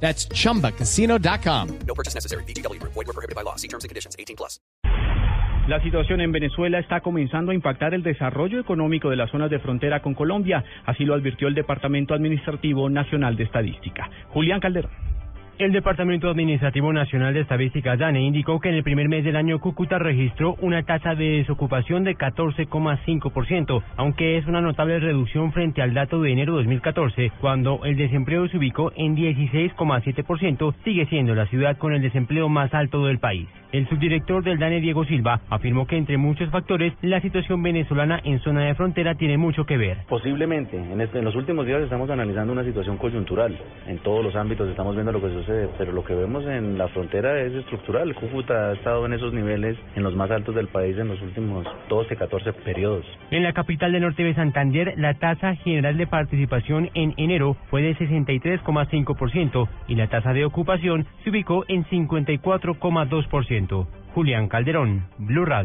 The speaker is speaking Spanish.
That's chumbacasino.com. No purchase necessary. BGW. Void were prohibited by law. See terms and conditions. 18 plus. La situación en Venezuela está comenzando a impactar el desarrollo económico de las zonas de frontera con Colombia, así lo advirtió el Departamento Administrativo Nacional de Estadística. Julián Calderón. El Departamento Administrativo Nacional de Estadística DANE indicó que en el primer mes del año Cúcuta registró una tasa de desocupación de 14,5%, aunque es una notable reducción frente al dato de enero de 2014, cuando el desempleo se ubicó en 16,7%, sigue siendo la ciudad con el desempleo más alto del país. El subdirector del DANE, Diego Silva, afirmó que entre muchos factores, la situación venezolana en zona de frontera tiene mucho que ver. Posiblemente, en, este, en los últimos días estamos analizando una situación coyuntural. En todos los ámbitos estamos viendo lo que pero lo que vemos en la frontera es estructural. Cúcuta ha estado en esos niveles, en los más altos del país en los últimos 12, 14 periodos. En la capital del norte de Santander, la tasa general de participación en enero fue de 63,5% y la tasa de ocupación se ubicó en 54,2%. Julián Calderón, Blue Radio.